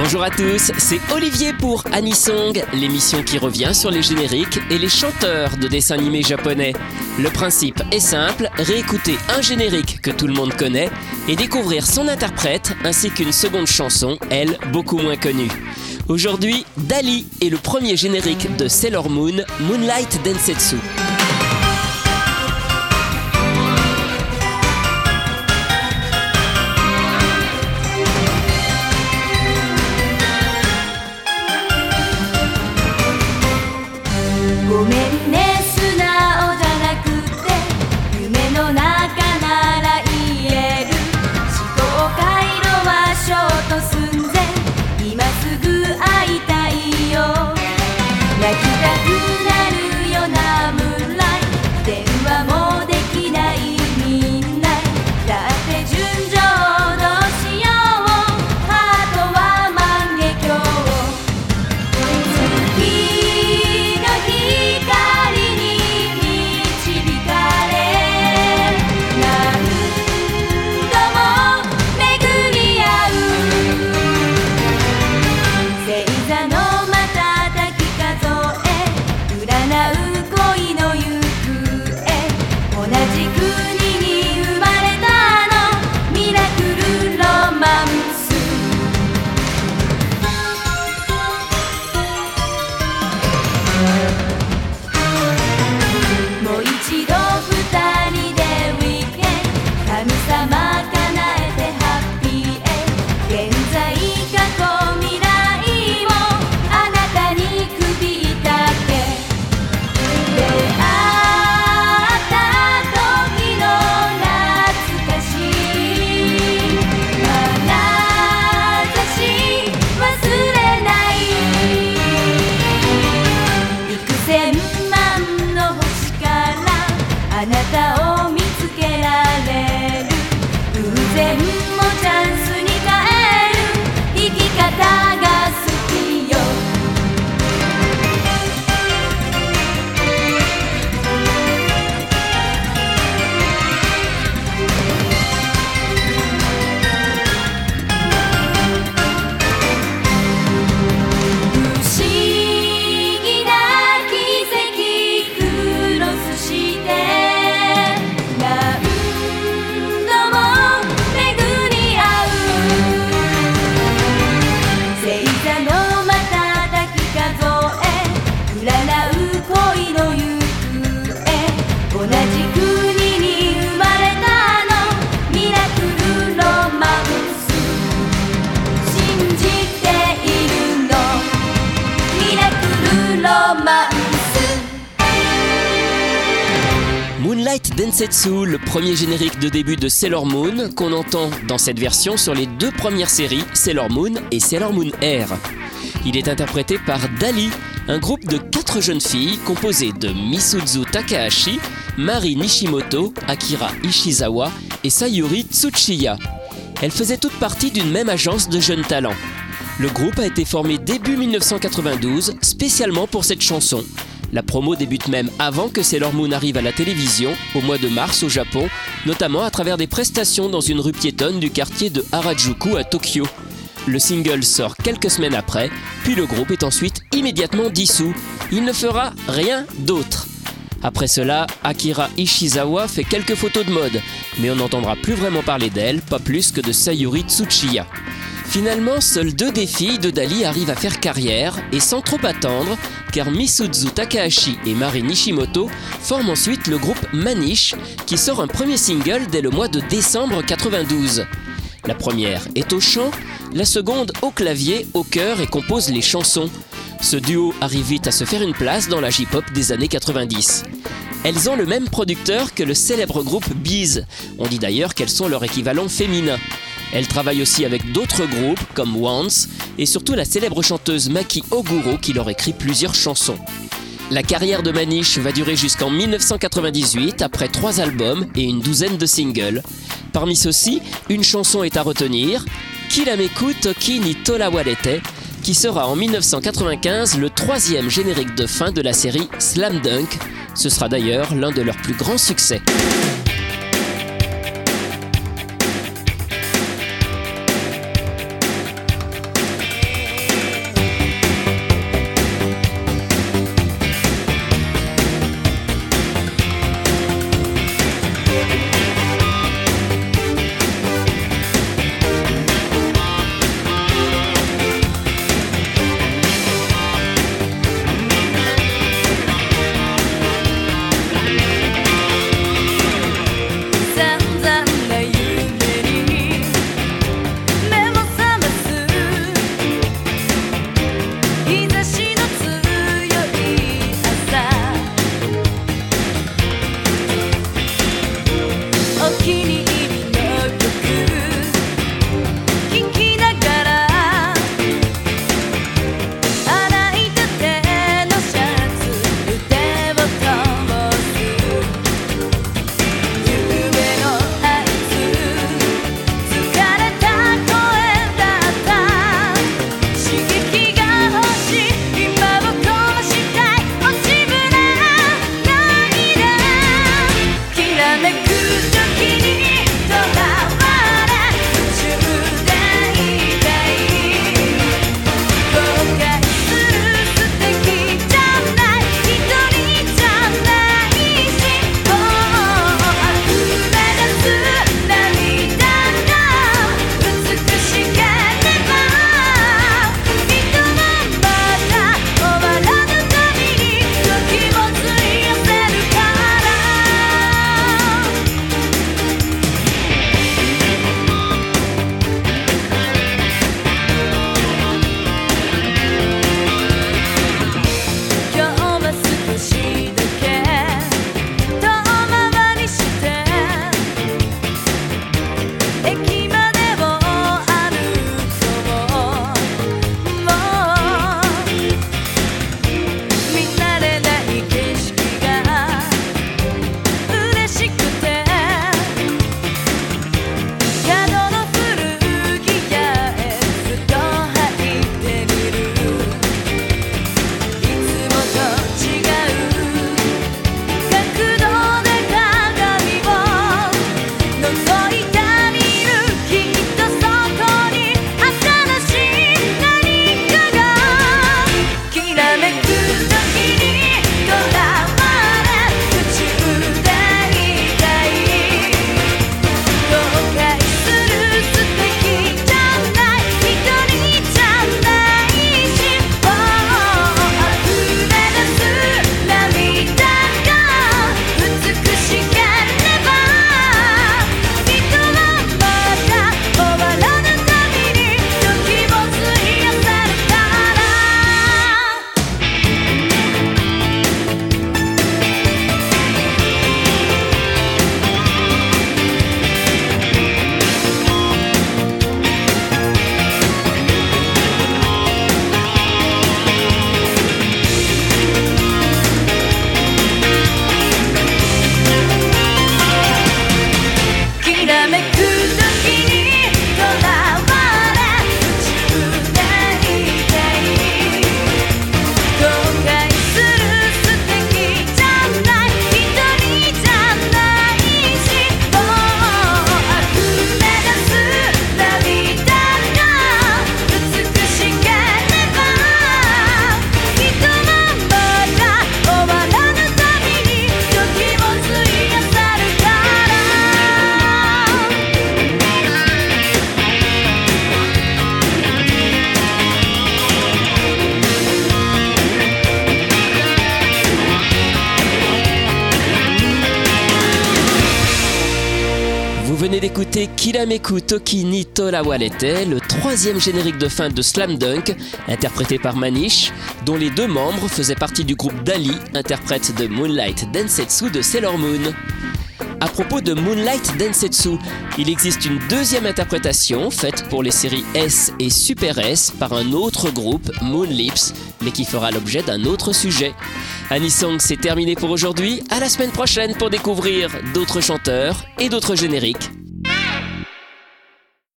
Bonjour à tous, c'est Olivier pour Anisong, l'émission qui revient sur les génériques et les chanteurs de dessins animés japonais. Le principe est simple, réécouter un générique que tout le monde connaît et découvrir son interprète ainsi qu'une seconde chanson, elle, beaucoup moins connue. Aujourd'hui, Dali est le premier générique de Sailor Moon, Moonlight Densetsu. あなたを Densetsu, le premier générique de début de Sailor Moon, qu'on entend dans cette version sur les deux premières séries, Sailor Moon et Sailor Moon Air. Il est interprété par Dali, un groupe de quatre jeunes filles composé de Misuzu Takahashi, Mari Nishimoto, Akira Ishizawa et Sayuri Tsuchiya. Elles faisaient toutes partie d'une même agence de jeunes talents. Le groupe a été formé début 1992 spécialement pour cette chanson. La promo débute même avant que Sailor Moon arrive à la télévision, au mois de mars au Japon, notamment à travers des prestations dans une rue piétonne du quartier de Harajuku à Tokyo. Le single sort quelques semaines après, puis le groupe est ensuite immédiatement dissous. Il ne fera rien d'autre. Après cela, Akira Ishizawa fait quelques photos de mode, mais on n'entendra plus vraiment parler d'elle, pas plus que de Sayuri Tsuchiya. Finalement, seules deux des filles de Dali arrivent à faire carrière, et sans trop attendre, car Misuzu Takahashi et Mari Nishimoto forment ensuite le groupe Manish, qui sort un premier single dès le mois de décembre 92. La première est au chant, la seconde au clavier, au chœur et compose les chansons. Ce duo arrive vite à se faire une place dans la J-pop des années 90. Elles ont le même producteur que le célèbre groupe Bees. On dit d'ailleurs qu'elles sont leur équivalent féminin. Elles travaillent aussi avec d'autres groupes comme Once et surtout la célèbre chanteuse Maki Oguro qui leur écrit plusieurs chansons. La carrière de Manish va durer jusqu'en 1998 après trois albums et une douzaine de singles. Parmi ceux-ci, une chanson est à retenir, Kilameku Toki ni Tolawarete, qui sera en 1995 le troisième générique de fin de la série Slam Dunk. Ce sera d'ailleurs l'un de leurs plus grands succès. Venez d'écouter Kilameku Toki ni Tolawalete, le troisième générique de fin de Slam Dunk, interprété par Manish, dont les deux membres faisaient partie du groupe Dali, interprète de Moonlight Densetsu de Sailor Moon. À propos de Moonlight Densetsu, il existe une deuxième interprétation faite pour les séries S et Super S par un autre groupe, Moonlips, mais qui fera l'objet d'un autre sujet. Anisong, c'est terminé pour aujourd'hui. À la semaine prochaine pour découvrir d'autres chanteurs et d'autres génériques.